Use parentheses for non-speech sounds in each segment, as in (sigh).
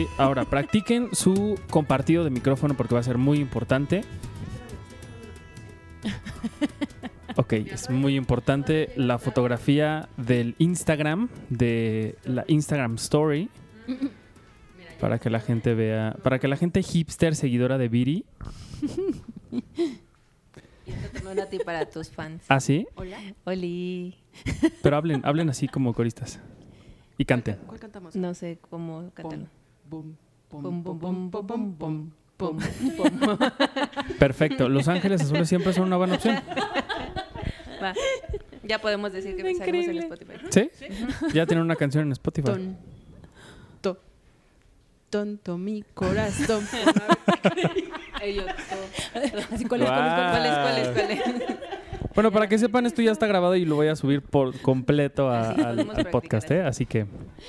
Sí, ahora practiquen su compartido de micrófono porque va a ser muy importante. Ok, es muy importante la fotografía del Instagram, de la Instagram Story, para que la gente vea, para que la gente hipster seguidora de Viri, Y esto también a ti para tus fans. ¿ah sí? Hola. Oli. Pero hablen, hablen así como coristas y canten. ¿Cuál cantamos? No sé cómo cantarlo. Perfecto, Los Ángeles Azules siempre son una buena opción. Va. Ya podemos decir que salimos en. Spotify. ¿Sí? Ya tienen una canción en Spotify. Ton, to, tonto mi corazón. Ellos, todo. Así, (laughs) ¿cuál es, es, ¿Cuál es, es, es? Bueno, para que sepan, esto ya está grabado y lo voy a subir por completo a- Sí, (laughs) al, al podcast, ¿eh? así. Que...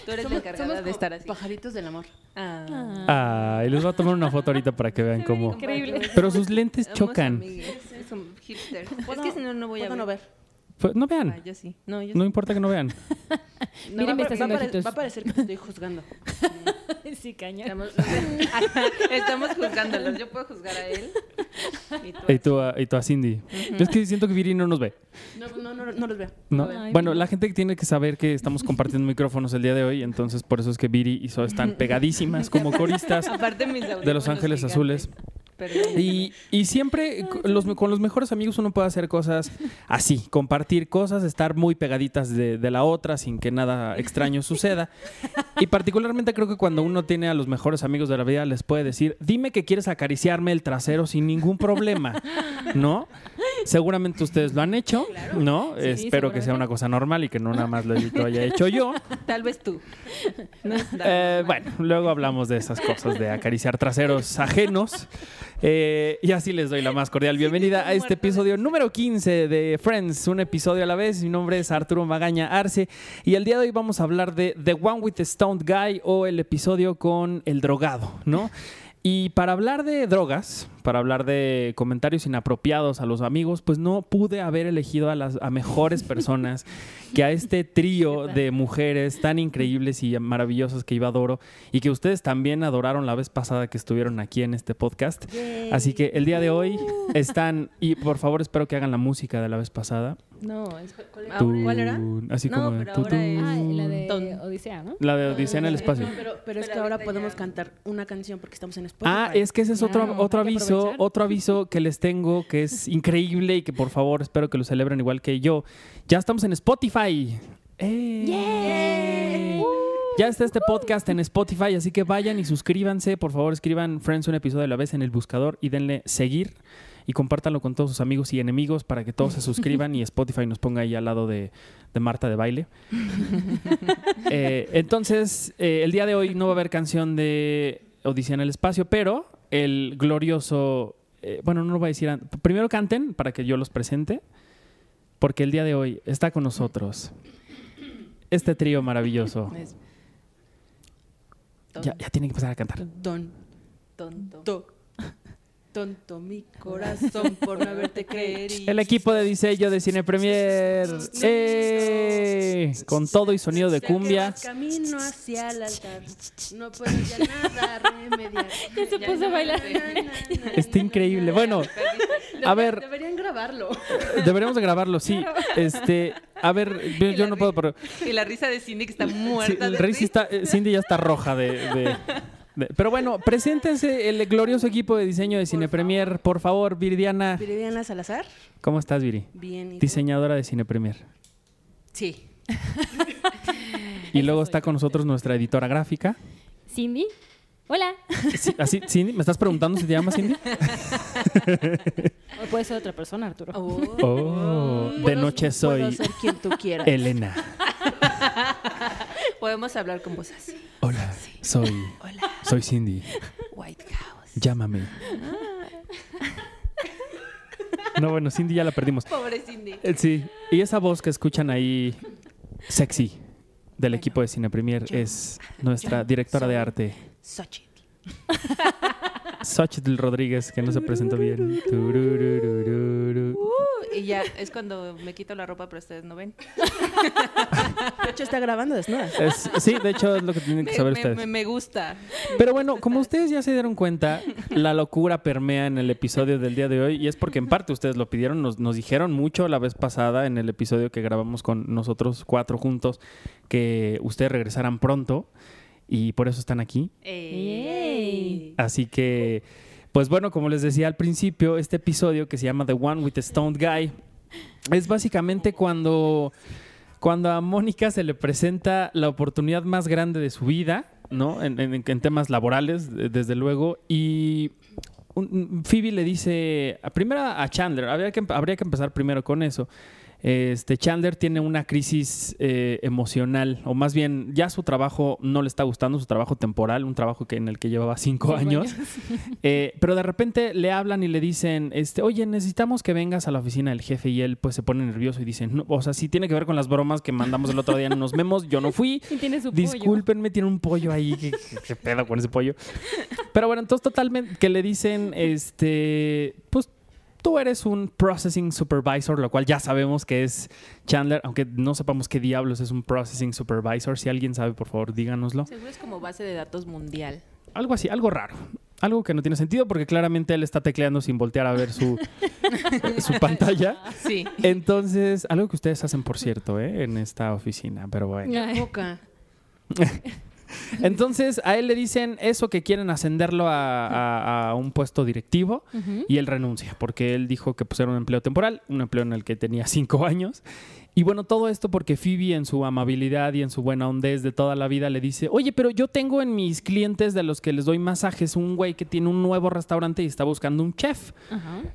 Tú eres la encargada somos de estar así. Pajaritos del amor. Ah. Ah, y les voy a tomar una foto ahorita para que vean cómo... Increíble. Pero sus lentes chocan. amigues, Son hipsters. Es ¿Puedo- que si no, no voy a ¿Puedo ver. no ver? Pues, no Ah, vean. yo sí. No, yo No sí. importa que no vean. (laughs) Miren, va, me está haciendo va a pare- ojitos. va a parecer que te estoy juzgando. (laughs) Sí, caña. Estamos, (laughs) estamos juzgándolos. Yo puedo juzgar a él. Y tú Y tú, a, y tú a Cindy. Yo es que siento que Viri no nos ve. No, no, no, no los veo. ¿no? Ay, bueno, la gente tiene que saber que estamos compartiendo micrófonos el día de hoy, entonces por eso es que Viri y So están pegadísimas como coristas Aparte mis de Los Ángeles gigantes. Azules. Perdón. Y, y siempre los- con los mejores amigos uno puede hacer cosas así, compartir cosas, estar muy pegaditas de, de la otra sin que nada extraño (laughs) suceda. Y particularmente creo que cuando uno tiene a los mejores amigos de la vida les puede decir, dime que quieres acariciarme el trasero sin ningún problema, ¿no? Seguramente ustedes lo han hecho, ¿no? Sí, Espero que sea una cosa normal y que no nada más lo, lo haya hecho yo. (laughs) Tal vez tú. No (laughs) Eh, bueno, luego hablamos de esas cosas, de acariciar traseros ajenos. Eh, y así les doy la más cordial bienvenida a este episodio número 15 de Friends, un episodio a la vez. Mi nombre es Arturo Magaña Arce y el día de hoy vamos a hablar de The One with the Stoned Guy o el episodio con el drogado, ¿no? Y para hablar de drogas, para hablar de comentarios inapropiados a los amigos, pues no pude haber elegido a las a mejores personas (laughs) que a este trío de mujeres tan increíbles y maravillosas que iba adoro y que ustedes también adoraron la vez pasada que estuvieron aquí en este podcast. Así que el día de hoy están y por favor espero que hagan la música de la vez pasada. No, es, ¿cuál, era? Tun, ¿Cuál era? Así No, como de pero ahora es-. Ah, la de. Odisea, ¿no? la de Odisea en el espacio. Pero, pero es Pero que ahora podemos ya- cantar una canción porque estamos en Spotify. Ah, es que ese es otro, Claro, otro aviso, aprovechar. otro aviso que les tengo que es (laughs) increíble y que por favor espero que lo celebren igual que yo. Ya estamos en Spotify. ¡Eh! Ya está este podcast en Spotify, así que vayan y suscríbanse. Por favor, escriban Friends un episodio a la vez en el buscador y denle seguir y compártanlo con todos sus amigos y enemigos para que todos se suscriban y (laughs) Spotify nos ponga ahí al lado de, de Marta de baile. (laughs) Eh, entonces, eh, el día de hoy no va a haber canción de Odisea en el espacio, pero el glorioso, eh, bueno, no lo voy a decir, primero canten para que yo los presente, porque el día de hoy está con nosotros este trío maravilloso. Ya, ya tienen que empezar a cantar. Don, tonto. to, tonto mi corazón por no haberte querido. El equipo de diseño de Cine Premier, ¡eh! con todo y sonido de cumbia. camino hacia el altar, no puedo ya nada remediar. Ya se puso a bailar. Está increíble. Bueno, a ver, Deberían grabarlo. deberíamos de grabarlo, sí. Este, a ver, yo, yo no puedo, pero Y la risa de Cindy que está Sí, muerta. el de Rey sí risa. está, eh, Cindy ya está roja de- de- Pero bueno, preséntense el glorioso equipo de diseño de Cine Premier. Por favor, Viridiana. Viridiana Salazar. ¿Cómo estás, Viri? Bien. ¿y tú? Diseñadora de Cine Premier. Sí. (laughs) Y luego está con nosotros nuestra editora gráfica. Cindy. Hola. Sí, así, Cindy, ¿me estás preguntando si te llamas Cindy? O puede ser otra persona, Arturo. Oh. Oh, de Puedo- noche Puedo soy ser quien tú quieras. Elena. (laughs) Podemos hablar con voz así. Hola, soy, Hola, soy Cindy. White House. Llámame. No, bueno, Cindy ya la perdimos. Pobre Cindy. Eh, Sí, y esa voz que escuchan ahí, sexy, del equipo de Cine Premier, yo- es nuestra directora de arte, Xochitl. Xochitl Rodríguez, que no se presentó bien. Y ya es cuando me quito la ropa, pero ustedes no ven. De hecho, está grabando desnuda. Es- sí, de hecho es lo que tienen que saber me- ustedes. me- me gusta. Pero bueno, como ustedes ya se dieron cuenta, la locura permea en el episodio del día de hoy y es porque en parte ustedes lo pidieron, nos, nos dijeron mucho la vez pasada en el episodio que grabamos con nosotros cuatro juntos que ustedes regresaran pronto y por eso están aquí. Yay. Así que, pues bueno, como les decía al principio, este episodio que se llama The One with the Stoned Guy es básicamente cuando, cuando a Mónica se le presenta la oportunidad más grande de su vida, ¿no? En, en- en temas laborales, de- desde luego, y Phoebe le dice, primero a Chandler, habría que, habría que empezar primero con eso. Este Chandler tiene una crisis eh, emocional, o más bien ya su trabajo no le está gustando, su trabajo temporal, un trabajo que, en el que llevaba cinco, años. (laughs) Eh, pero de repente le hablan y le dicen, este, oye, necesitamos que vengas a la oficina del jefe y él pues se pone nervioso y dice, no, o sea, sí tiene que ver con las bromas que mandamos el otro día en unos memos, yo no fui. (laughs) Y tiene su pollo. Discúlpenme, tiene un pollo ahí. ¿Qué, qué- qué pedo con ese pollo? (laughs) Pero bueno, entonces totalmente que le dicen, este, pues tú eres un processing supervisor, lo cual ya sabemos que es Chandler, aunque no sepamos qué diablos es un processing supervisor. Si alguien sabe, por favor, díganoslo. Seguro es como base de datos mundial. Algo así, algo raro. Algo que no tiene sentido porque claramente él está tecleando sin voltear a ver su, (laughs) su pantalla. Sí. Entonces, algo que ustedes hacen, por cierto, ¿eh? en esta oficina, pero bueno. Ay. (laughs) (laughs) Entonces a él le dicen eso que quieren ascenderlo a, a- a un puesto directivo y él renuncia porque él dijo que pues, era un empleo temporal, un empleo en el que tenía cinco años. Y bueno, todo esto porque Phoebe en su amabilidad y en su buena hondez de toda la vida le dice, oye, pero yo tengo en mis clientes de los que les doy masajes un güey que tiene un nuevo restaurante y está buscando un chef.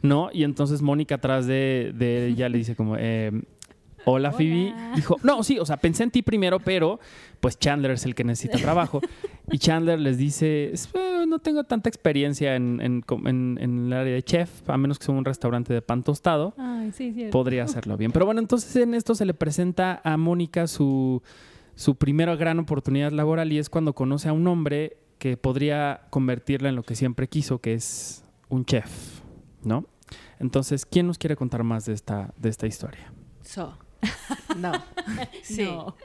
¿no? Y entonces Mónica atrás de, de ella le dice como, eh, hola Phoebe. Hola. Dijo, no, sí, o sea, pensé en ti primero, pero pues Chandler es el que necesita trabajo. (laughs) Y Chandler les dice, "Es- eh, no tengo tanta experiencia en, en com- en- en el área de chef, a menos que sea un restaurante de pan tostado. Ay, sí, cierto. Podría hacerlo bien. Pero bueno, entonces en esto se le presenta a Mónica su, su primera gran oportunidad laboral y es cuando conoce a un hombre que podría convertirla en lo que siempre quiso, que es un chef, ¿no? Entonces, ¿quién nos quiere contar más de esta, de esta historia? So. No. (laughs) Sí. No.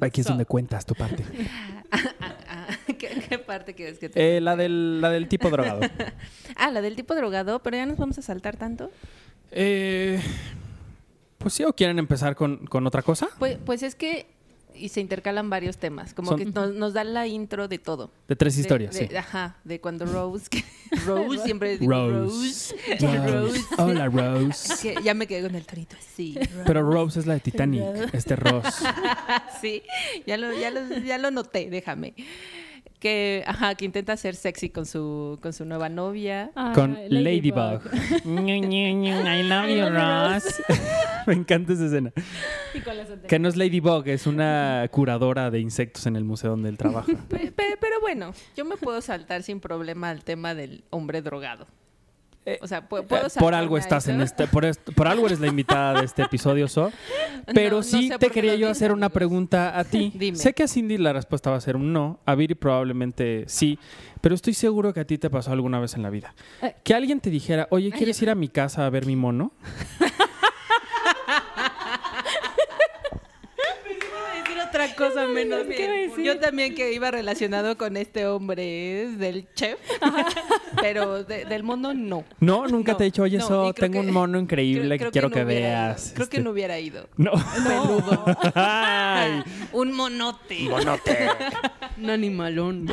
Aquí es So. donde cuentas tu parte. (laughs) ¿qué, qué parte quieres que te Eh, la, del, la del tipo drogado. (laughs) Ah, la del tipo drogado, pero ya nos vamos a saltar tanto. Eh, pues sí, ¿o quieren empezar con, con otra cosa? Pues, pues es que y se intercalan varios temas, como Son- que nos, nos da la intro de todo. De tres historias, de- sí. Ajá, de cuando Rose, que- (laughs) Rose siempre digo Rose, Rose. Rose. Hola, Rose. (laughs) que ya me quedé con el torito así. Rose. Pero Rose es la de Titanic, este Ross. (laughs) sí, ya lo, ya lo, ya lo noté, déjame. Que, ajá, que intenta ser sexy con su, con su nueva novia. Con Ladybug. Ñe, Ñe, Ñe, I love you, Ross. (laughs) Me encanta esa escena. Y las antenas. Que no es Ladybug, es una curadora de insectos en el museo donde él trabaja. (laughs) Pe- pe- pero bueno, yo me puedo saltar sin problema al tema del hombre drogado. Eh, O sea, Eh, puedo por algo estás en este, por, est- por algo eres la invitada de este episodio, So. (laughs) Pero No, no sí sé te quería yo hacer una pregunta a ti. Dime. Sé que a Cindy la respuesta va a ser un no, a Viri probablemente sí, pero estoy seguro que a ti te pasó alguna vez en la vida. Eh. Que alguien te dijera, oye, ¿quieres ir a mi casa a ver mi mono? Iba a decir otra cosa menos ¿Qué iba a bien. Yo también que iba relacionado con este hombre es del chef, (laughs) pero de- del mono no. No, nunca No, te he dicho, oye, no, So, y creo tengo que- un mono increíble que quiero no que veas. ido. Creo que Este, no hubiera ido. (laughs) No. Peludo. (laughs) Ay, Un monote monote. Un animalón.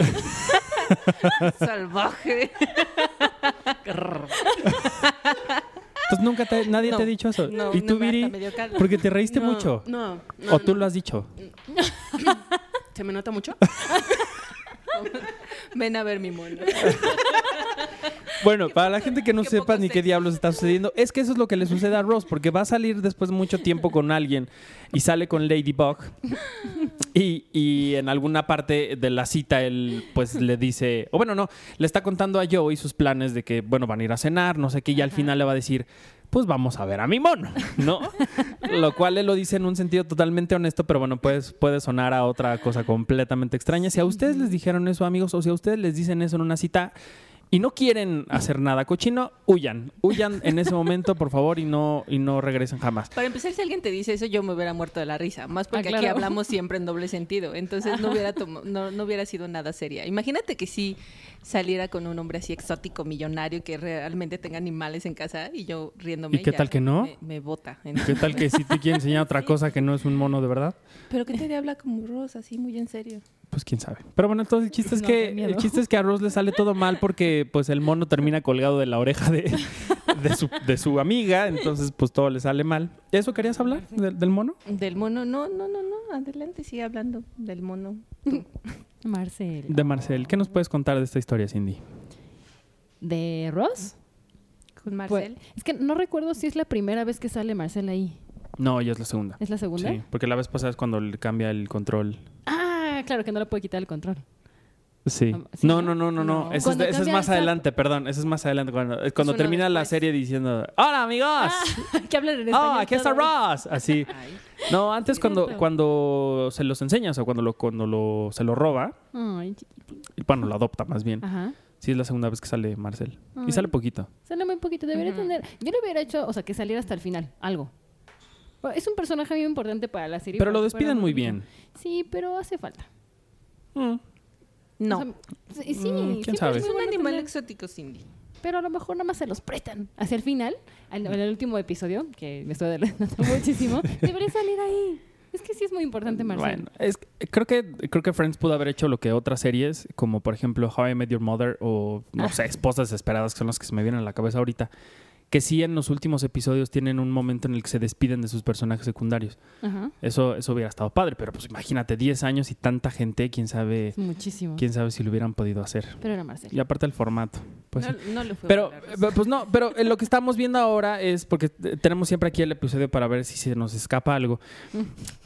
salvaje. Entonces nunca te, nadie No, te ha dicho eso. no, ¿Y tú, Viri? Porque te reíste No, mucho. No, no, ¿O tú no. lo has dicho? ¿Se me nota mucho? (laughs) Ven a ver mi mono. (laughs) Bueno, para la gente que no sepa ni qué diablos está sucediendo, es que eso es lo que le sucede a Ross, porque va a salir después de mucho tiempo con alguien y sale con Ladybug. Y, y en alguna parte de la cita él pues le dice, o bueno, no, le está contando a Joey sus planes de que, bueno, van a ir a cenar, no sé qué, y al final le va a decir, pues vamos a ver a mi mono, ¿no? lo cual él lo dice en un sentido totalmente honesto, pero bueno, pues puede sonar a otra cosa completamente extraña. Si a ustedes les dijeron eso, amigos, o si a ustedes les dicen eso en una cita, y no quieren hacer nada cochino, huyan. Huyan en ese momento, por favor, y no, y no regresen jamás. Para empezar, si alguien te dice eso, yo me hubiera muerto de la risa. Más porque Ah, aquí hablamos siempre en doble sentido. Entonces no hubiera, (laughs) no, no hubiera sido nada seria. Imagínate que si saliera con un hombre así exótico, millonario, que realmente tenga animales en casa y yo riéndome. ¿Y qué ya tal que no? Me, me bota. ¿Qué tal que si te quiere enseñar otra (laughs) cosa que no es un mono de verdad? Pero que te habla como Rosa, así muy en serio. Pues quién sabe. Pero bueno, entonces el chiste es No, que el chiste es que a Ross le sale todo mal porque pues el mono termina colgado de la oreja de, de, su, de su amiga, entonces pues todo le sale mal. ¿Eso querías hablar del, del mono? Del mono, no, no, no, no. Adelante, sigue hablando del mono. (laughs) Marcel. De Marcel. ¿Qué nos puedes contar de esta historia, Cindy? ¿De Ross? Con Pues, Marcel. es que no recuerdo si es la primera vez que sale Marcel ahí. No, ya es la segunda. ¿Es la segunda? Sí, porque la vez pasada es cuando le cambia el control. Ah, claro, que no le puede quitar el control. Sí. ¿sí, No, no? no, no, no, no. Ese es, más adelante, perdón. Ese es más adelante. Cuando, cuando termina la serie diciendo, ¡Hola, amigos! (laughs) que hablan en ¡Oh, español aquí está. Ross! Así. (laughs) Ay. No, antes cuando, cuando se los enseña, o sea, cuando, lo, cuando lo, se lo roba, Ay, chiquitito. bueno, lo adopta más bien. Ajá. Sí, es la segunda vez que sale Marcel. Y sale poquito. Sale muy poquito. Debería tener... Yo le hubiera hecho, o sea, que saliera hasta el final. Algo. Es un personaje muy importante para la serie. Pero lo despiden muy bien. Sí, pero hace falta. Mm. No. O sea, sí, sí, Mm, ¿quién siempre sabe? es un animal tener- exótico, Cindy. pero a lo mejor nada más se los prestan. Hacia el final, en en el último episodio, que me estoy adelantando (laughs) muchísimo, debería salir ahí. Es que sí es muy importante, Marcel. Bueno, es, creo, que, creo que Friends pudo haber hecho lo que otras series, como por ejemplo How I Met Your Mother o, no Ah. sé, Esposas Desesperadas, que son las que se me vienen a la cabeza ahorita, que sí en los últimos episodios tienen un momento en el que se despiden de sus personajes secundarios. Ajá. Eso, eso hubiera estado padre, pero pues imagínate, 10 años y tanta gente, quién sabe, muchísimo. quién sabe si lo hubieran podido hacer. Pero era Marcel. Y aparte el formato. Pues sí. no, le fue Pero, eh, pues no, pero lo que estamos viendo ahora es porque tenemos siempre aquí el episodio para ver si se nos escapa algo.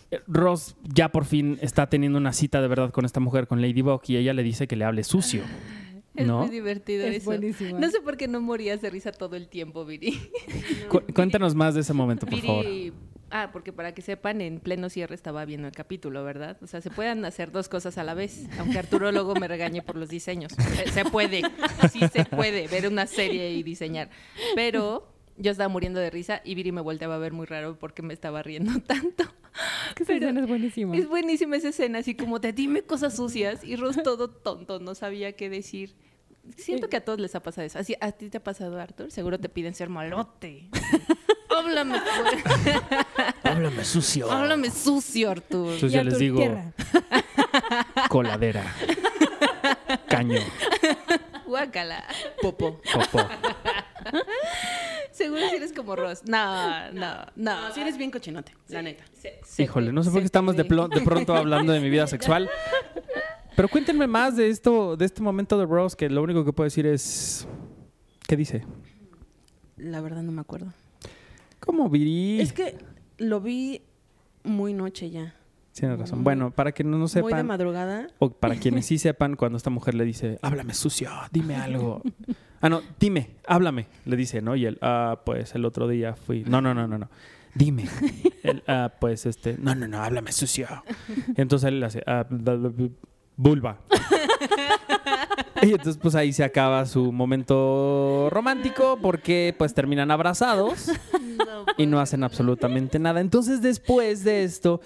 Eh, Ross ya por fin está teniendo una cita de verdad con esta mujer, con Ladybug, y ella le dice que le hable sucio. (laughs) Es ¿no? muy divertido Es eso. buenísimo. No sé por qué no morías de risa todo el tiempo, Viri. (laughs) Cu- cuéntanos más de ese momento, por favor. Viri. Ah, porque para que sepan, en pleno cierre estaba viendo el capítulo, ¿verdad? O sea, se pueden hacer dos cosas a la vez, aunque Arturo luego me regañe por los diseños. Se, se puede, sí se puede ver una serie y diseñar. Pero yo estaba muriendo de risa y Viri me volteaba a ver muy raro porque me estaba riendo (laughs) tanto. Es que esa Pero escena es buenísima. Es buenísima esa escena, así como de dime cosas sucias y Ross todo tonto, no sabía qué decir. Siento que a todos les ha pasado eso. Así, ¿A ti te ha pasado, Arthur? Seguro te piden ser malote. (laughs) Háblame, pues. Háblame sucio. Háblame sucio, Arthur. Entonces yo les digo tierra. coladera, (laughs) caño, Guácala. Popo. popó. (laughs) Seguro si eres como Ross. No, no, no. No, si eres bien cochinote, la neta. Híjole, no sé por qué estamos de, pronto hablando de mi vida sexual. Pero cuéntenme más de esto, de este momento de Ross, que lo único que puedo decir es. ¿Qué dice? La verdad no me acuerdo. ¿Cómo Viri? Es que lo vi muy noche ya. Tienes razón. Bueno, para que no, no Muy de sepan, madrugada. o para (laughs) quienes sí sepan, cuando esta mujer le dice, háblame sucio, dime algo. Ah, no, dime, háblame, le dice, ¿no? Y él, ah, pues el otro día fui. No, no, no, no, no. Dime. (laughs) Él, ah, pues este, no, no, no, háblame sucio. Entonces él le hace, ah, vulva. (laughs) (laughs) Y entonces pues ahí se acaba su momento romántico porque pues terminan abrazados y no hacen absolutamente nada. Entonces después de esto,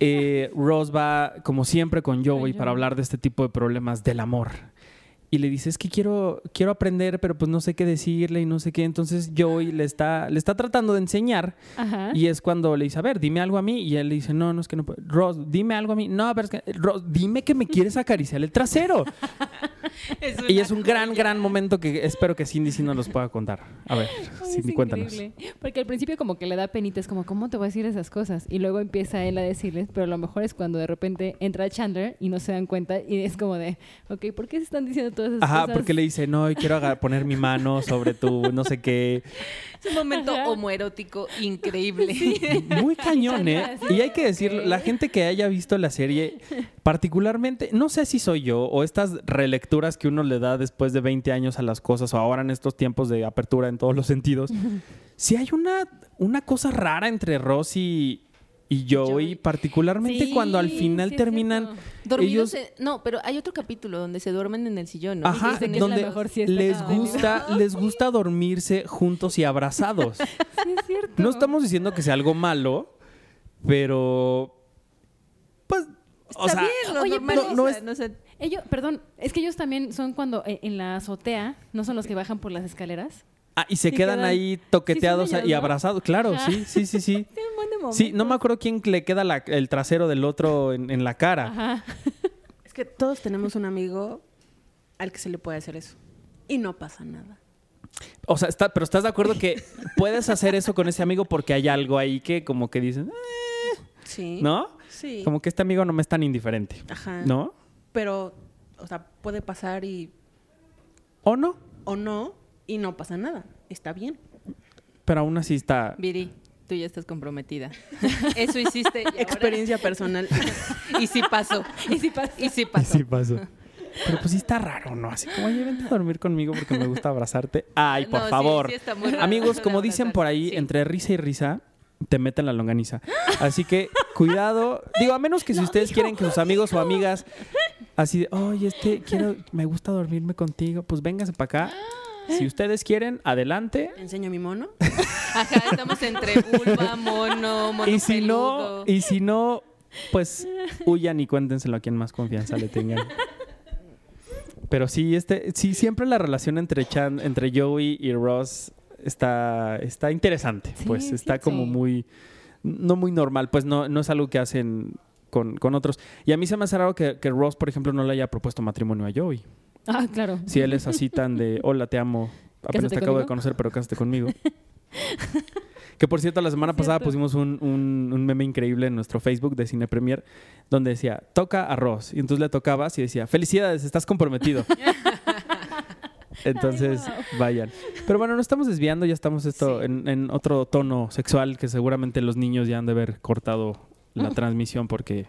eh, Ross va como siempre con Joey para hablar de este tipo de problemas del amor. Y le dice, es que quiero, quiero aprender, pero pues no sé qué decirle y no sé qué. Entonces Joey le está, le está tratando de enseñar Ajá. y es cuando le dice, a ver, dime algo a mí. Y él le dice, no, no es que no puedo. Ross, dime algo a mí. No, pero es que, Ross, dime que me quieres acariciar el trasero. (laughs) y es un gran, gran momento que espero que Cindy sí nos los pueda contar. A ver, Ay, Cindy, cuéntanos. Porque al principio como que le da penita, es como, ¿cómo te voy a decir esas cosas? Y luego empieza él a decirles, pero lo mejor es cuando de repente entra Chandler y no se dan cuenta y es como de, ok, ¿por qué se están diciendo todas esas Ajá, cosas? porque le dice, no, y quiero poner mi mano sobre tu no sé qué. Es un momento Ajá. homoerótico increíble. (laughs) Muy cañón, ¿eh? Y hay que decirlo, la gente que haya visto la serie, particularmente, no sé si soy yo o estas relecturas que uno le da después de 20 años a las cosas o ahora en estos tiempos de apertura en todos los sentidos, si hay una, una cosa rara entre Ross y, y Joey, particularmente Sí, cuando al final sí terminan ellos- en- no, pero hay otro capítulo donde se duermen en el sillón, ¿no? Y Ajá, dicen, es la donde mejor siesta les gusta, les gusta dormirse juntos y abrazados. (laughs) Sí, es cierto. No estamos diciendo que sea algo malo, pero pues o sea, bien, lo oye, normal, no es- no sé. Ellos, perdón, es que ellos también son cuando eh, en la azotea, no son los que bajan por las escaleras. Ah, y se quedan quedan- ahí toqueteados Sí, son ellos, y ¿no? abrazados, claro, Ajá. sí, sí, sí, sí. (laughs) Buen de Sí, no me acuerdo quién le queda la- el trasero del otro en, en la cara. Ajá. (laughs) Es que todos tenemos un amigo al que se le puede hacer eso. Y no pasa nada. O sea, está, pero estás de acuerdo que puedes hacer eso con ese amigo porque hay algo ahí que como que dicen, "Eh", Sí. ¿no? Sí. Como que este amigo no me es tan indiferente, Ajá. ¿no? Pero, o sea, puede pasar y ¿O no? o no y no pasa nada. Está bien. Pero aún así está... Viri, tú ya estás comprometida. (laughs) Eso hiciste. y ahora- Experiencia personal. (laughs) Y sí pasó. Y si pasa. Y sí pasó. Sí pasó. Pero pues sí está raro, ¿no? Así como, oye, vente a dormir conmigo porque me gusta abrazarte. Ay, por No, sí, favor. sí está muy raro Amigos, como dicen por ahí. Sí. entre risa y risa, te meten la longaniza. Así que, cuidado. Digo, a menos que si ustedes quieren que sus amigos o amigas, así de, oye, este, quiero, me gusta dormirme contigo, pues vénganse para acá. Si ustedes quieren, adelante. Enseño mi mono. Ajá, estamos entre vulva, mono, mono Y si no, y si no, pues huyan y cuéntenselo a quien más confianza le tengan. Pero sí, este, sí, siempre la relación entre Chan, entre Joey y Ross está, está interesante. Sí, pues sí, está como sí. muy, no muy normal. Pues no, no es algo que hacen con, con otros. Y a mí se me hace raro que, que Ross, por ejemplo, no le haya propuesto matrimonio a Joey. Ah, claro. Si él es así tan de, (laughs) hola, te amo, apenas ¿Cásate te acabo de conocer, pero cásate conmigo. (laughs) que por cierto, la semana pasada pusimos un, un- un meme increíble en nuestro Facebook de Cine Premier, donde decía, toca arroz. Y entonces le tocabas y decía, felicidades, estás comprometido. (laughs) Entonces, vayan. Pero bueno, no estamos desviando, ya estamos esto Sí. en, en otro tono sexual que seguramente los niños ya han de haber cortado la transmisión porque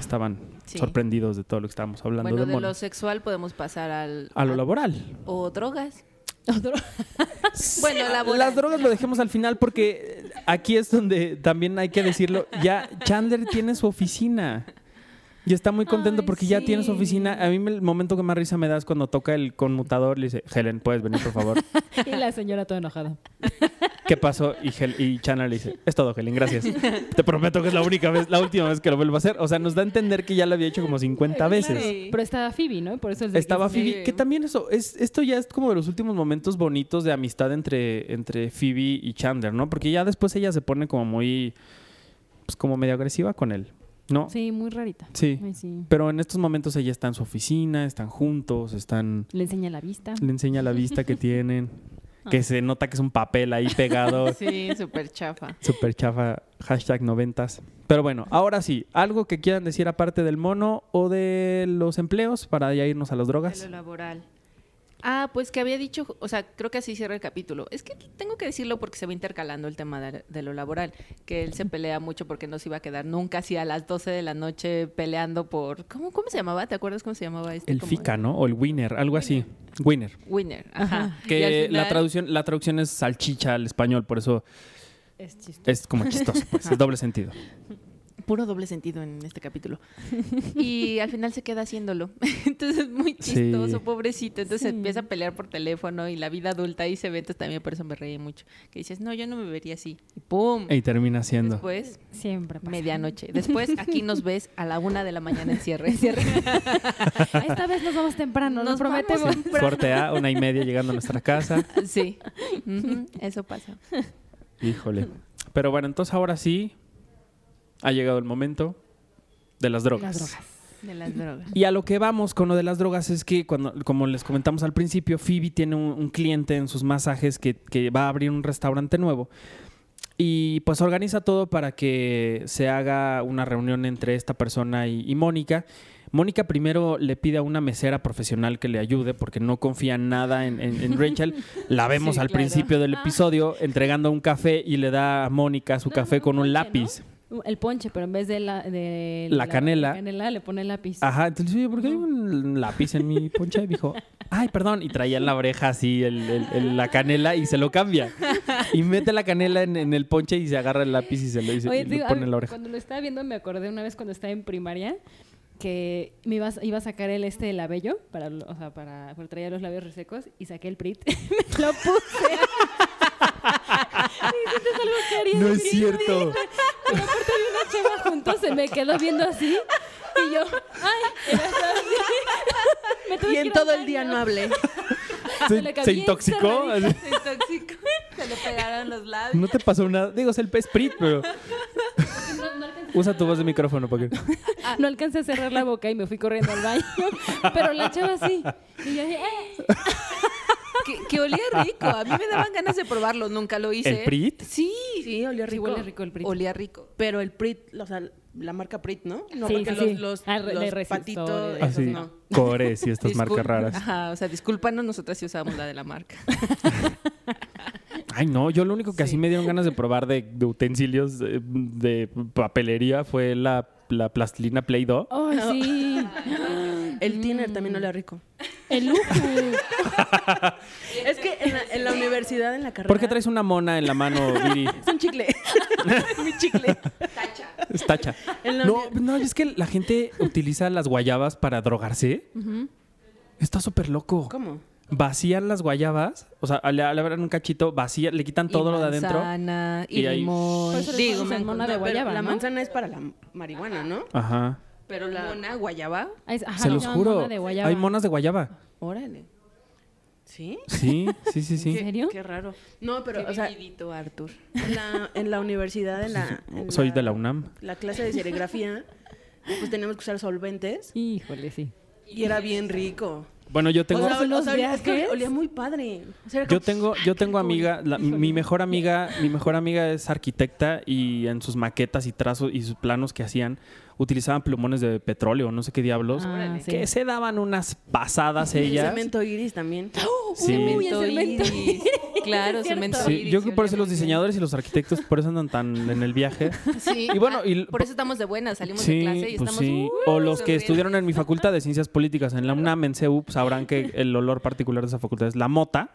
estaban Sí. sorprendidos de todo lo que estábamos hablando Bueno, de lo sexual podemos pasar al... A lo a- laboral. O drogas. (laughs) (laughs) Bueno, laboral. Las drogas lo dejemos al final porque aquí es donde también hay que decirlo. Ya Chandler tiene su oficina. Y está muy contento Ay, porque ya tiene su oficina. A mí el momento que más risa me da es cuando toca el conmutador. Le dice, Helen, ¿puedes venir, por favor? (laughs) y la señora toda enojada. ¿Qué pasó? Y, Hel- y Chandler le dice, es todo, Helen, gracias. Te prometo que es la única vez, la última vez que lo vuelvo a hacer. O sea, nos da a entender que ya lo había hecho como 50 veces. Sí. Pero estaba Phoebe, ¿no? Por eso es de- Estaba es- Phoebe, que también eso, es, esto ya es como de los últimos momentos bonitos de amistad entre, entre Phoebe y Chandler, ¿no? Porque ya después ella se pone como muy, pues como medio agresiva con él, ¿no? Sí, muy rarita. Sí. Ay, sí. Pero en estos momentos ella está en su oficina, están juntos, están, Le enseña la vista. le enseña la vista que (laughs) tienen, que se nota que es un papel ahí pegado, (laughs) Sí, súper chafa. súper chafa, hashtag noventas. Pero bueno, ahora sí, algo que quieran decir aparte del mono o de los empleos para ya irnos a las De drogas. lo laboral. Ah, pues que había dicho, o sea, creo que así cierra el capítulo. Es que tengo que decirlo porque se va intercalando el tema de, de lo laboral, que él se pelea mucho porque no se iba a quedar nunca así a las 12 de la noche peleando por... ¿Cómo, cómo se llamaba? ¿Te acuerdas cómo se llamaba este? El FICA, ¿no? O el winner, algo así. Winner. Winner, ajá. Que la traducción, la traducción es salchicha al español, por eso Es chistoso. es como chistoso, pues, es doble sentido. (laughs) Puro doble sentido en este capítulo. (laughs) Y al final se queda haciéndolo. (laughs) Entonces es muy Sí. chistoso, pobrecito. Entonces Sí. empieza a pelear por teléfono y la vida adulta ahí se ve. Entonces también por eso me reí mucho. Que dices, no, yo no me vería así. Y ¡pum! Y termina siendo. Después, Siempre pasa. medianoche. Después, aquí nos ves a la una de la mañana en cierre. (laughs) Esta vez nos vamos temprano, nos prometemos. Sí, Corte A, una y media llegando a nuestra casa. Sí, eso pasa. Híjole. Pero bueno, entonces ahora sí ha llegado el momento de las drogas. Las drogas. De las drogas. Y a lo que vamos con lo de las drogas es que, cuando, como les comentamos al principio, Phoebe tiene un, un cliente en sus masajes que, que va a abrir un restaurante nuevo. Y pues organiza todo para que se haga una reunión entre esta persona y, y Mónica. Mónica primero le pide a una mesera profesional que le ayude porque no confía nada en, en- en Rachel. (laughs) La vemos Sí, al claro. principio del episodio entregando un café y le da a Mónica su No, café no, con un lápiz. El ponche, pero en vez de la, de La canela. canela le pone lápiz. Ajá, entonces, oye, ¿por qué hay un lápiz en mi ponche? Y dijo, ay, perdón, y traía en la oreja así el- el- el- la canela y se lo cambia. Y mete la canela en, en el ponche y se agarra el lápiz y se lo, se- Oye, y lo digo, a pone en la oreja. Cuando lo estaba viendo me acordé una vez cuando estaba en primaria que me iba, a- iba a sacar el este labello para, lo- o sea, para, para traer los labios resecos y saqué el Prit. (laughs) me lo puse. Y dices, "Es algo que haría No es sí, cierto. (laughs) Pero aparte una chava junto, se me quedó viendo así y yo, ay, era así. (laughs) Me tuve Y en todo el día no hablé. (laughs) Se Se, se intoxicó. Se intoxicó. Se le pegaron los labios. No te pasó nada. Digo, es el pez Prit, pero usa tu voz de micrófono para que. no alcancé a cerrar la boca y me fui corriendo al baño. Pero la chava así. Y yo dije, eh. Que, que olía rico. A mí me daban ganas de probarlo. Nunca lo hice. ¿El Prit? Sí. Sí, olía Sí, rico. huele rico el Prit. Olía rico. Pero el Prit, o sea, la marca Prit, ¿no? No, Sí, porque sí, los, sí. los, Ah, los patitos, esos Así. no. Cores y estas marcas raras. Ajá, o sea, discúlpanos, nosotras sí usamos la de la marca. Ay, no, yo lo único que así me dieron ganas de probar de, de utensilios de, de papelería fue la, la plastilina Play-Doh. ¡Ay, sí! (laughs) El tiner también olía rico. El lujo. Es que en la, en la universidad, en la carrera... ¿Por qué traes una mona en la mano, Viri? (laughs) Es un chicle. (laughs) Mi chicle. Es tacha. En la No, no, es que la gente utiliza las guayabas para drogarse. Está súper loco. ¿Cómo? Vacían las guayabas, o sea, le, le abren un cachito, vacía, le quitan todo Y lo de adentro. manzana, y, limón. Digo, acordé. de No, la ¿no? manzana es para la marihuana, ¿no? Ajá. Pero la... Mona, guayaba. Ay, es- ajá, Se los juro. mona de guayaba. Hay monas de guayaba. Órale. ¿Sí? Sí, sí, sí, (laughs) sí. ¿En serio? Qué raro. No, pero, Qué o sea, vividito, Artur. en la, en la universidad, en la... en Soy de la UNAM. La clase de serigrafía, pues teníamos que usar solventes Híjole, sí. y era bien rico. Bueno, yo tengo... o sea, o sea, es que olía muy padre. O sea, era Yo tengo, yo tengo amiga, la- mi- mejor amiga, mi mejor amiga es arquitecta y en sus maquetas y trazos y sus planos que hacían utilizaban plumones de petróleo, no sé qué diablos, Ah, sí. que se daban unas pasadas ellas. cemento iris también. Sí. Uy, el cemento iris. Claro, cemento Sí, yo creo que por eso los diseñadores y los arquitectos por eso andan tan en el viaje. (laughs) Sí. Y bueno, y- por eso estamos de buenas, salimos Sí, de clase y pues estamos sí. uh, O los que sonriendo. estudiaron en mi facultad de Ciencias Políticas en la UNAM, en CEU, sabrán que (laughs) el olor particular de esa facultad es la mota.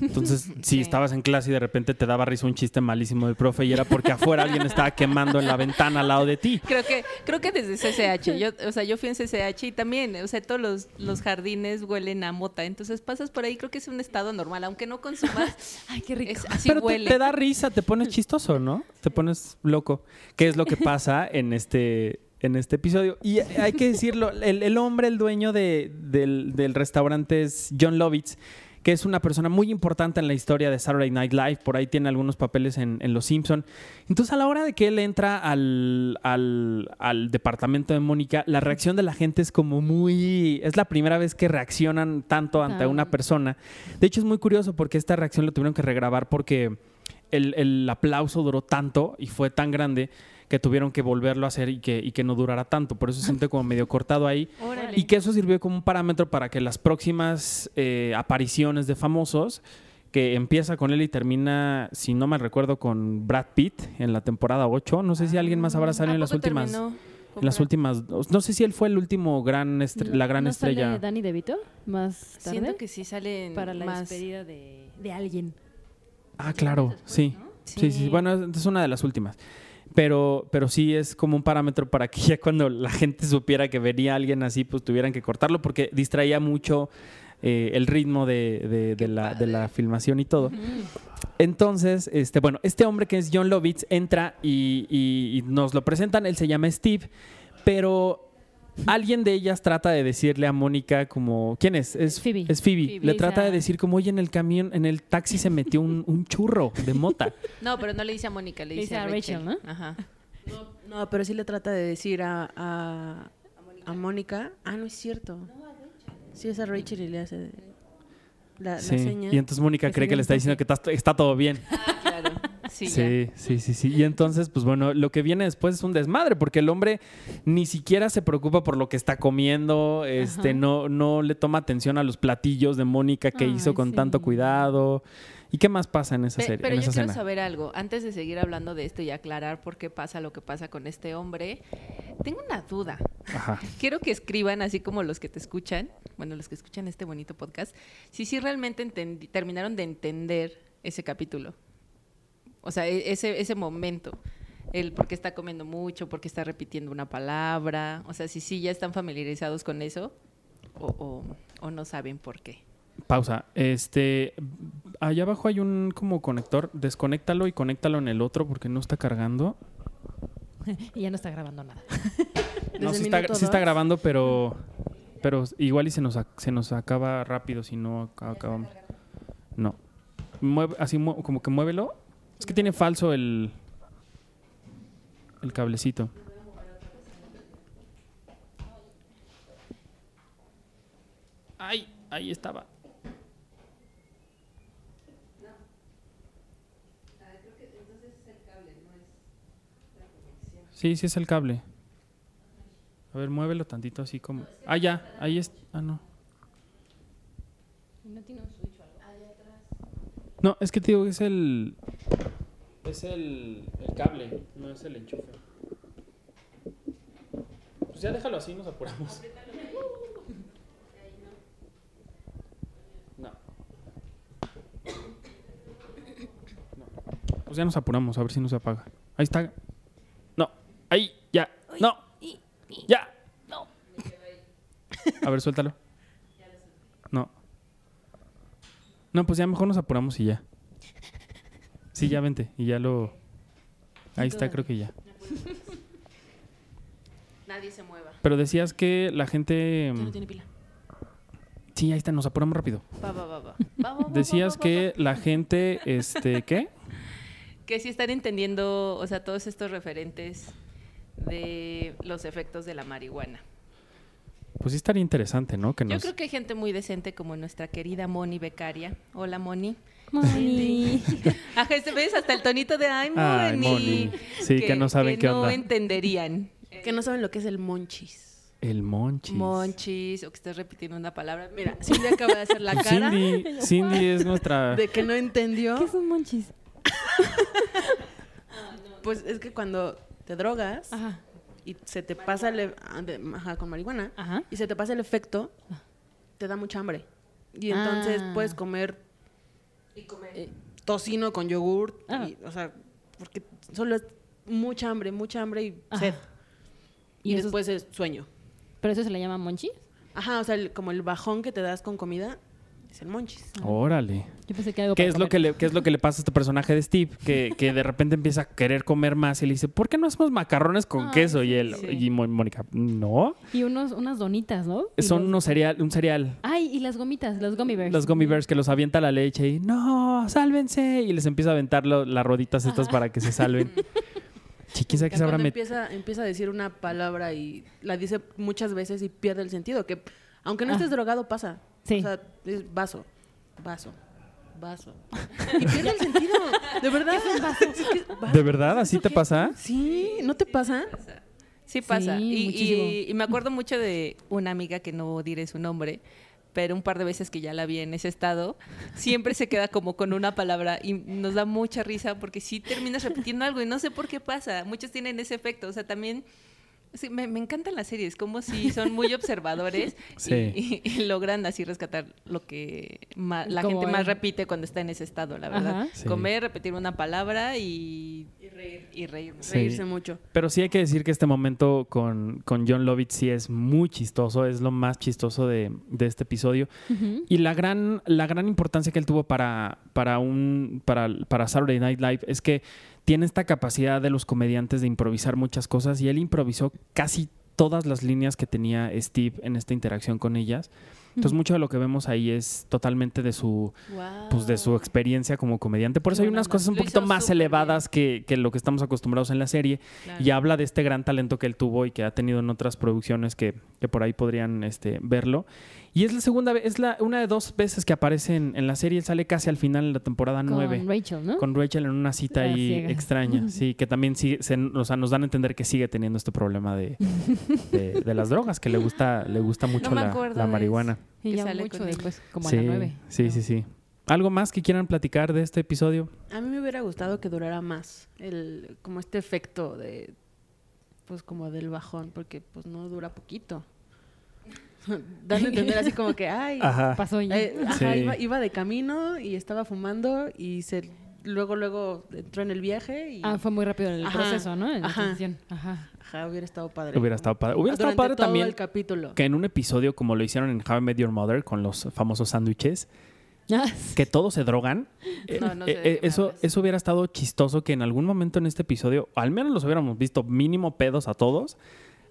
Entonces, si Sí. estabas en clase y de repente te daba risa un chiste malísimo del profe y era porque afuera alguien estaba quemando en la ventana al lado de ti. Creo que, creo que desde CCH, yo, o sea, yo fui en CCH y también, o sea, todos los, los jardines huelen a mota, entonces pasas por ahí, creo que es un estado normal, aunque no consumas, Ay, qué rico. es, así Pero te, te da risa, te pones chistoso, ¿no? Te pones loco. ¿Qué es lo que (laughs) pasa en este, en este episodio? Y hay que decirlo, el, el hombre, el dueño de- del, del restaurante es John Lovitz, que es una persona muy importante en la historia de Saturday Night Live. Por ahí tiene algunos papeles en, en Los Simpson. Entonces, a la hora de que él entra al, al, al departamento de Mónica, la reacción de la gente es como muy... Es la primera vez que reaccionan tanto ante Ah. una persona. De hecho, es muy curioso porque esta reacción la tuvieron que regrabar porque el, el aplauso duró tanto y fue tan grande que tuvieron que volverlo a hacer y que, y que no durara tanto. Por eso se siente como medio cortado ahí. Órale. Y que eso sirvió como un parámetro para que las próximas eh, apariciones de famosos, que empieza con él y termina, si no mal recuerdo, con Brad Pitt en la temporada 8. No sé si alguien más habrá salido ¿A en las últimas. terminó En las últimas. No sé si él fue el último gran estre- la gran ¿No estrella. sale Danny DeVito más tarde? Siento que sí sale para la más... despedida de, de alguien. Ah, claro, sí. sí. Sí, Bueno, es- es una de las últimas. Pero, pero sí es como un parámetro para que (laughs) ya cuando la gente supiera que venía alguien así, pues tuvieran que cortarlo porque distraía mucho eh, el ritmo de, de- la, de la filmación y todo. Entonces, este, bueno, este hombre que es John Lovitz entra y- y nos lo presentan. Él se llama Steve, pero alguien de ellas trata de decirle a Mónica como, ¿quién es? Es Phoebe. Es Phoebe. Phoebe. Le trata de decir como, oye, en el camión, en el taxi se metió un, un churro de mota. No, pero no le dice a Mónica, le Le dice a a Rachel. Rachel, ¿no? Ajá. No, pero sí le trata de decir a, a, a Mónica. Ah, no es cierto. Sí, es a Rachel y le hace la, la Sí. seña. Y entonces Mónica cree que le está diciendo que está, está todo bien. Ah, claro. Sí. Sí, sí, sí, sí. Y entonces, pues bueno, lo que viene después es un desmadre, porque el hombre ni siquiera se preocupa por lo que está comiendo, este, Ajá. no, no le toma atención a los platillos de Mónica que hizo con sí. tanto cuidado. ¿Y qué más pasa en esa serie? pero en yo quiero saber algo, antes de seguir hablando de esto y aclarar por qué pasa lo que pasa con este hombre. Tengo una duda. Ajá. (laughs) Quiero que escriban, así como los que te escuchan, bueno, los que escuchan este bonito podcast, si sí realmente terminaron de entender ese capítulo. O sea, e- ese, ese momento. El por qué está comiendo mucho, por qué está repitiendo una palabra. O sea, si sí ya están familiarizados con eso o, o- o no saben por qué. Pausa. Este, allá abajo hay un como conector. Desconéctalo y conéctalo en el otro porque no está cargando. (laughs) Y ya no está grabando nada. (laughs) No, sí está, sí está grabando, pero, pero igual y se nos, se nos acaba rápido si no ac- acabamos. No. Mueve, así como que muévelo. Es que tiene falso el, el cablecito. Ay, ahí estaba. Sí, sí es el cable. A ver, muévelo tantito así como. Ah, ya, ahí es. Ah, no. No, es que te digo que es el. Es el, el cable, no es el enchufe. Pues ya déjalo así, nos apuramos. No. No. Pues ya nos apuramos, a ver si no se apaga. Ahí está. No, ahí, ya. No. Ya. A ver, suéltalo. No. No, pues ya mejor nos apuramos y ya. Sí, ya vente. Y ya lo. Ahí está, creo que ya. Nadie se mueva. Pero decías que la gente. Ya no tiene pila. Sí, ahí está, nos apuramos rápido. Va, va, va, va. Va, va, va, Decías va, que la gente, este, (laughs) ¿qué? que sí están entendiendo, o sea, todos estos referentes de los efectos de la marihuana. Pues sí estaría interesante, ¿no? Que Yo nos... creo que hay gente muy decente como nuestra querida Moni Becaria. Hola, Moni. Moni. (laughs) Ajá, ¿se ves hasta el tonito de ay, Moni. Ay, Moni. Sí, que no saben qué no onda. entenderían. Que no saben lo que es el monchis. El monchis. Monchis, o que estés repitiendo una palabra. Mira, Silvia acaba de hacer la Pues cara Cindy, Cindy es nuestra... (laughs) de que no entendió. ¿Qué son monchis? (laughs) Pues es que cuando te drogas Ajá. y se te pasa el, e- ah, ajá, con marihuana Ajá. y se te pasa el efecto, te da mucha hambre. Y entonces Ah. puedes comer eh, tocino con yogur, Ah. y, o sea, porque solo es mucha hambre, mucha hambre y Ajá. sed. Y, ¿Y después es sueño. ¿Pero eso se le llama monchis? Ajá, o sea, el- como el bajón que te das con comida es el monchis. Órale. Yo pensé que algo ¿Qué es, lo que le, ¿Qué es lo que le pasa a este personaje de Steve? Que, que de repente empieza a querer comer más y le dice, ¿por qué no hacemos macarrones con Ay, queso? y él, sí. y Mónica, no. Y unos, unas donitas, ¿no? Son los- unos cereal, un cereal. Ay, y las gomitas, los gummy bears. Los gummy bears que los avienta la leche y no, sálvense. Y les empieza a aventar lo- las roditas estas para que se salven. (laughs) Sí, quién sabe qué Que se habrá empieza, empieza a decir una palabra y la dice muchas veces y pierde el sentido. Que aunque no estés Ah. drogado, pasa. Sí. O sea, es vaso, vaso, vaso. (laughs) Y pierde el sentido. De verdad. Que- vaso. ¿De verdad? ¿Así te pasa? Sí, ¿no te pasa? Sí pasa. Sí, y- y me acuerdo mucho de una amiga que no diré su nombre, pero un par de veces que ya la vi en ese estado, siempre se queda como con una palabra y nos da mucha risa porque sí terminas repitiendo algo y no sé por qué pasa. Muchos tienen ese efecto. O sea, también sí, me, me encantan las series, como si son muy (laughs) observadores y- Sí. y, y logran así rescatar lo que ma- la Como gente más el- repite cuando está en ese estado, la verdad. Sí. Comer, repetir una palabra y, y reír. Y reír. Sí. Reírse mucho. Pero sí hay que decir que este momento con, con John Lovitz sí es muy chistoso, es lo más chistoso de, de este episodio. Y la gran, la gran importancia que él tuvo para, para, un, para, para Saturday Night Live es que tiene esta capacidad de los comediantes de improvisar muchas cosas y él improvisó casi todas las líneas que tenía Steve en esta interacción con ellas. Entonces mucho de lo que vemos ahí es totalmente de su pues de su experiencia como comediante. Por eso hay unas cosas un poquito más elevadas que, que lo que estamos acostumbrados en la serie. Y habla de este gran talento que él tuvo y que ha tenido en otras producciones que, que por ahí podrían este, verlo. Y es la segunda vez, es la, una de dos veces que aparece en, en la serie. Él sale casi al final de la temporada Con 9 Rachel, ¿no? con Rachel en una cita ahí ciega. extraña, (laughs) sí, que también sigue, se- o sea, nos dan a entender que sigue teniendo este problema de, de, de las drogas, que le gusta, le gusta mucho la, marihuana. Y que ya sale mucho con después, como sí, a la 9. sí, sí, sí. ¿Algo más que quieran platicar de este episodio? A mí me hubiera gustado que durara más el como este efecto de pues como del bajón porque pues no dura poquito. (laughs) Dando a entender así como que ay, Ajá. Pasó ya. eh, ajá, Sí. iba, iba de camino y estaba fumando y se luego luego entró en el viaje y Ah, fue muy rápido el Ajá, proceso, ¿no? En la ajá. transición. Ajá. ajá, hubiera estado padre. Hubiera estado padre. Hubiera estado Durante padre todo también el capítulo. que en un episodio como lo hicieron en How I Met Your Mother con los famosos sándwiches, Ah, que todos se drogan. (laughs) eh, No, no sé eh, eh, eso, eso hubiera estado chistoso que en algún momento en este episodio, al menos los hubiéramos visto mínimo pedos a todos,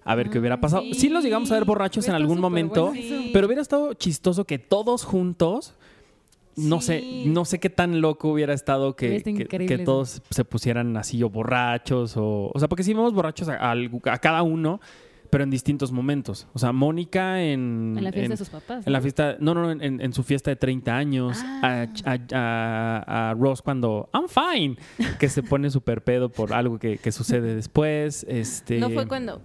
a ver qué hubiera pasado. sí. Sí, los llegamos a ver borrachos en algún momento, pero hubiera estado chistoso que todos juntos, no sé, no sé qué tan loco hubiera estado que, todos se pusieran así o borrachos o, o sea, porque sí vemos borrachos a, cada uno, pero en distintos momentos. O sea, Mónica en En la fiesta en- de sus papás. en la ¿no? fiesta, no, no, en, en su fiesta de 30 años, Ah. a, a- a- a Ross cuando I'm fine, que se pone (laughs) súper pedo por algo que, que sucede después. Este, ¿No fue cuando,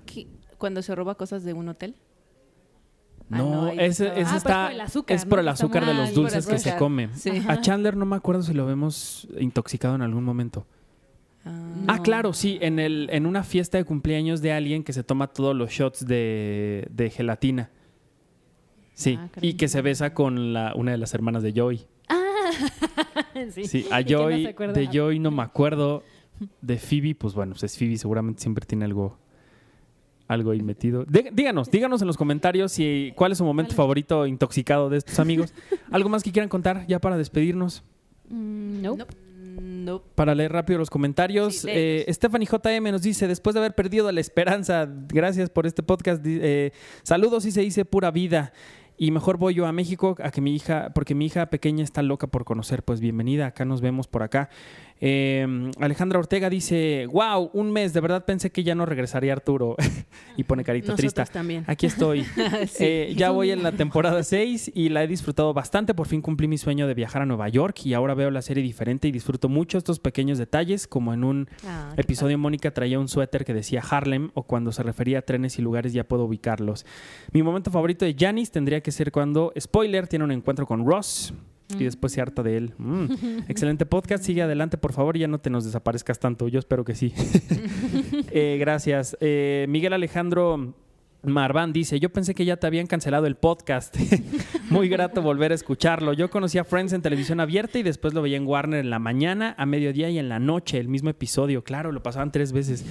cuando se roba cosas de un hotel? Ah, No, ese, ese Ah, pues está. por el azúcar, es por ¿no? el Que está azúcar de los Ah, dulces que se come. Sí. A (laughs) Chandler no me acuerdo si lo vemos intoxicado en algún momento. Ah, Ah, No. claro, sí, en, el, en una fiesta de cumpleaños de alguien que se toma todos los shots de, de gelatina. Sí, Ah, y que se besa con la, una de las hermanas de Joey. (laughs) sí. Sí, a ¿Y quién no Joy, de Joy no me acuerdo. De Phoebe, pues bueno, pues es Phoebe, seguramente siempre tiene algo, algo ahí metido. Dí- díganos, díganos en los comentarios si, cuál es su momento Vale. favorito intoxicado de estos amigos. (laughs) ¿Algo más que quieran contar ya para despedirnos? Mm, nope. Nope. Nope. Para leer rápido los comentarios, Sí, eh. Stephanie JM nos dice, después de haber perdido la esperanza, gracias por este podcast, eh, saludos y se dice pura vida. Y mejor voy yo a México a que mi hija, porque mi hija pequeña está loca por conocer. Pues bienvenida, acá nos vemos por acá. Eh, Alejandra Ortega dice, wow, un mes, de verdad pensé que ya no regresaría Arturo. (laughs) y pone carita Nosotros triste. también. Aquí estoy. (laughs) Sí. Eh, ya voy en la temporada 6 y la he disfrutado bastante. Por fin cumplí mi sueño de viajar a Nueva York y ahora veo la serie diferente y disfruto mucho estos pequeños detalles, como en un Ah, episodio Mónica traía un suéter que decía Harlem o cuando se refería a trenes y lugares ya puedo ubicarlos. Mi momento favorito de Janis tendría que ser cuando, spoiler, tiene un encuentro con Ross. Y después se harta de él. Mm. (laughs) Excelente podcast. Sigue adelante, por favor. Ya no te nos desaparezcas tanto. Yo espero que sí. (laughs) Eh, gracias. Eh, Miguel Alejandro Marván dice, yo pensé que ya te habían cancelado el podcast. (laughs) Muy grato volver a escucharlo. Yo conocí a Friends en televisión abierta y después lo veía en Warner en la mañana, a mediodía y en la noche, el mismo episodio. Claro, lo pasaban tres veces.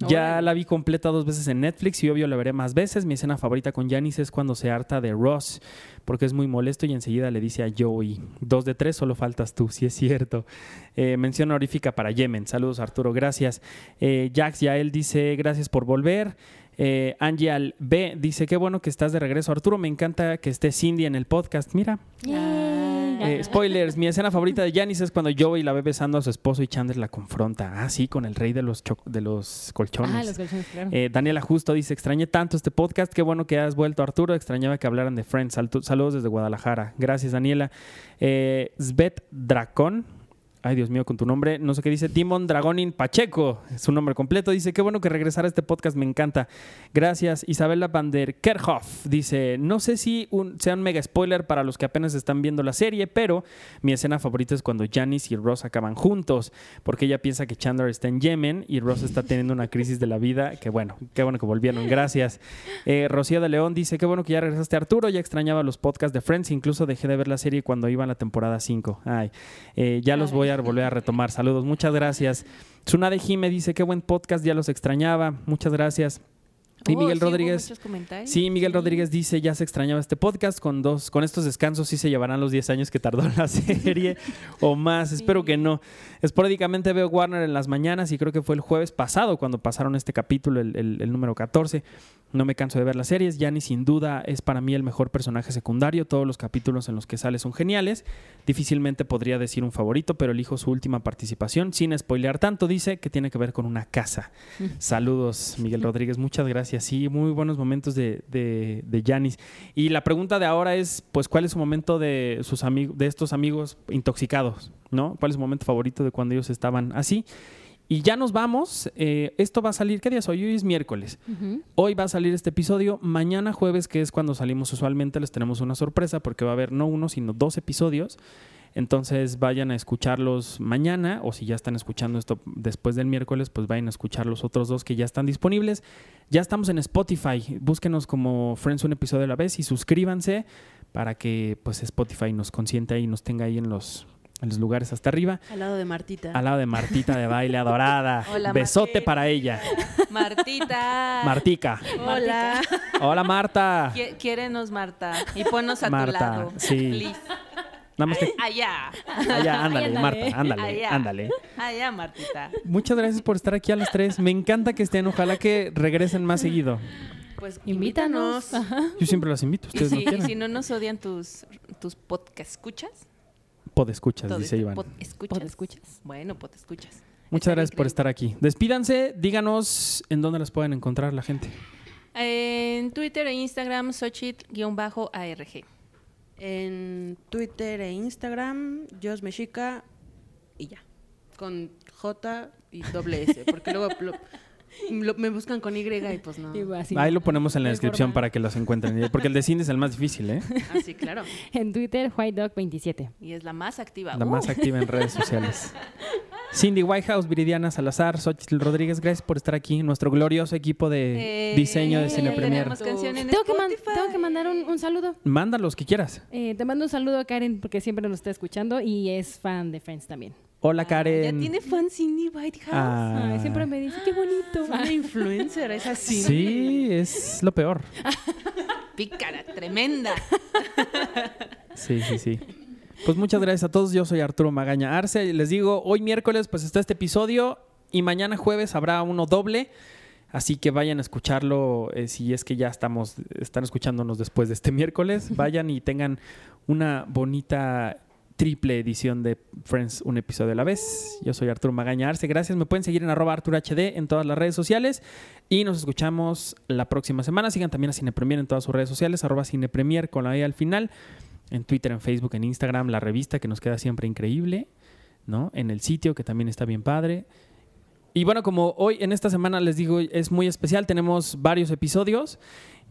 Ya la vi completa dos veces en Netflix y obvio la veré más veces. Mi escena favorita con Janice es cuando se harta de Ross, porque es muy molesto y enseguida le dice a Joey, dos de tres, solo faltas tú, si es cierto. Eh, mención honorífica para Yemen. Saludos Arturo, gracias. Eh, Jax Yael dice, gracias por volver. Eh, Angie Al B dice, qué bueno que estás de regreso. Arturo, me encanta que esté Cindy en el podcast. Mira. Eh, spoilers, mi escena favorita de Janice es cuando Joey la ve besando a su esposo y Chandler la confronta. Ah, sí, con el rey de los, de los colchones. Ah, los colchones, claro. Eh, Daniela Justo dice, extrañé tanto este podcast, qué bueno que has vuelto Arturo, extrañaba que hablaran de Friends. Saludos desde Guadalajara. Gracias, Daniela. Eh, Svet Dracón. Ay, Dios mío, con tu nombre. No sé qué dice. Timon Dragonin Pacheco. Es su nombre completo. Dice, qué bueno que regresara a este podcast. Me encanta. Gracias. Isabela van der Kerhoff. Dice, no sé si un, sea un mega spoiler para los que apenas están viendo la serie, pero mi escena favorita es cuando Janice y Ross acaban juntos. Porque ella piensa que Chandler está en Yemen y Ross está teniendo una crisis de la vida. Que bueno, qué bueno que volvieron. Gracias. Eh, Rocío de León dice, qué bueno que ya regresaste Arturo. Ya extrañaba los podcasts de Friends. Incluso dejé de ver la serie cuando iba en la temporada 5. Ay, eh, ya los voy a volver a retomar. Saludos, muchas gracias. Tsunade Jime dice, qué buen podcast, ya los extrañaba. Muchas gracias. Y Oh, Miguel sí Rodríguez. Sí, Miguel Rodríguez dice, ya se extrañaba este podcast, con dos, con estos descansos sí se llevarán los 10 años que tardó la (laughs) serie o más, espero que no. Esporádicamente veo Warner en las mañanas y creo que fue el jueves pasado cuando pasaron este capítulo, el, el- el número 14. No me canso de ver las series. Yanni sin duda es para mí el mejor personaje secundario. Todos los capítulos en los que sale son geniales. Difícilmente podría decir un favorito, pero elijo su última participación. Sin spoilear tanto, dice que tiene que ver con una casa. (laughs) Saludos, Miguel Rodríguez. Muchas gracias. Sí, muy buenos momentos de, de, de. Y la pregunta de ahora es, pues, ¿cuál es su momento de sus amigos, de estos amigos intoxicados? ¿No? ¿Cuál es su momento favorito de cuando ellos estaban así? Y ya nos vamos. Eh, esto va a salir, ¿qué día es hoy? Hoy es miércoles. Hoy va a salir este episodio. Mañana jueves, que es cuando salimos usualmente, les tenemos una sorpresa porque va a haber no uno, sino dos episodios. Entonces vayan a escucharlos mañana o si ya están escuchando esto después del miércoles, pues vayan a escuchar los otros dos que ya están disponibles. Ya estamos en Spotify. Búsquenos como Friends un episodio a la vez y suscríbanse para que pues Spotify nos consiente y nos tenga ahí en los, en los lugares hasta arriba. Al lado de Martita. Al lado de Martita de baile adorada. (laughs) Hola, Besote Martita. para ella. Martita. Martica. Hola. Hola Marta. Qui- Quiérenos, Marta. Y ponnos a Marta, tu lado. sí. Please. Nada más que Allá. allá, ándale. Marta, ándale, Allá. ándale. Allá, Martita. Muchas gracias por estar aquí a las tres. Me encanta que estén. Ojalá que regresen más seguido. Pues Invítanos. invítanos. Yo siempre las invito. Y Ustedes si, no y si no nos odian tus, tus podcast escuchas, Podescuchas, todo dice Iván. pod escuchas. ¿Pod escuchas? Bueno, pod escuchas. Muchas gracias por estar aquí. Despídanse, díganos en dónde las pueden encontrar la gente. En Twitter e Instagram, Xochitl-ARG. En Twitter e Instagram, Dios Mexica y ya. Con J y doble S. Porque luego lo- me buscan con Y y pues no. Así. Ahí lo ponemos en la descripción para que las encuentren. Porque el de cine es el más difícil, ¿eh? (laughs) Así, claro. En Twitter, WhiteDog27. Y es la más activa. La Uh, más activa en redes sociales. (laughs) Cindy Whitehouse, Viridiana Salazar, Xochitl Rodríguez, gracias por estar aquí. Nuestro glorioso equipo de eh, diseño de Cine Premier. Tengo que, man- tengo que mandar un, un saludo. Manda los que quieras. Eh, te mando un saludo a Karen porque siempre nos está escuchando y es fan de Friends también. Hola Ah, Karen. Ya tiene fan Cindy Whitehouse. Ah. Ay, siempre me dice, qué bonito. Una influencer, es así. Sí, es lo peor. (laughs) Pícara, tremenda. Sí, sí, sí. Pues muchas gracias a todos. Yo soy Arturo Magaña Arce. Les digo, hoy miércoles pues está este episodio y mañana jueves habrá uno doble. Así que vayan a escucharlo eh, si es que ya estamos, están escuchándonos después de este miércoles. Vayan y tengan una bonita triple edición de Friends, un episodio a la vez. Yo soy Arturo Magaña Arce. Gracias. Me pueden seguir en arroba Arturo HD en todas las redes sociales. Y nos escuchamos la próxima semana. Sigan también a Cine Premier en todas sus redes sociales, arroba Cine Premier con la E al final. En Twitter, en Facebook, en Instagram, la revista que nos queda siempre increíble, ¿no? En el sitio que también está bien padre. Y bueno, como hoy en esta semana les digo, es muy especial, tenemos varios episodios.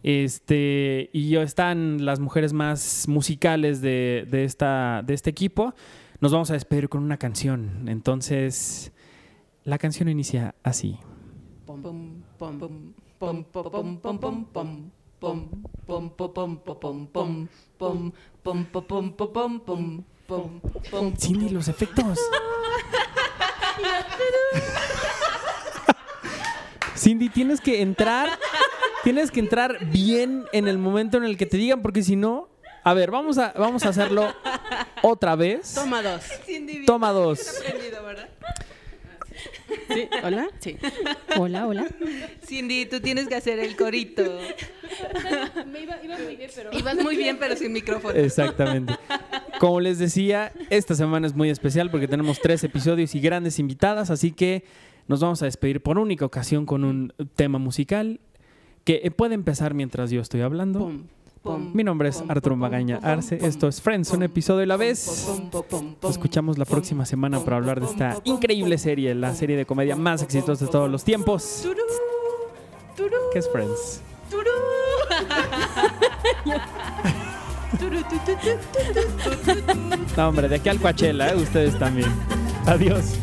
Este, y están las mujeres más musicales de, de esta, de este equipo. Nos vamos a despedir con una canción. Entonces, la canción inicia así. Cindy, los efectos. Cindy, tienes que entrar, tienes que entrar bien en el momento en el que te digan, porque si no, a ver, vamos a, vamos a hacerlo otra vez. Toma dos. Cindy, bien Toma dos. ¿Hola? Sí. Hola, hola. Cindy, tú tienes que hacer el corito. Me iba, muy bien, pero... Ibas muy bien, pero sin micrófono. Exactamente. Como les decía, esta semana es muy especial porque tenemos tres episodios y grandes invitadas, así que nos vamos a despedir por única ocasión con un tema musical que puede empezar mientras yo estoy hablando. Pom. Mi nombre es Arturo Magaña Arce. Esto es Friends, un episodio a la vez. Nos escuchamos la próxima semana para hablar de esta increíble serie, la serie de comedia más exitosa de todos los tiempos. Turú, turú, ¿Qué es Friends? (laughs) No, hombre, de aquí al Coachella, ¿eh? ustedes también. Adiós.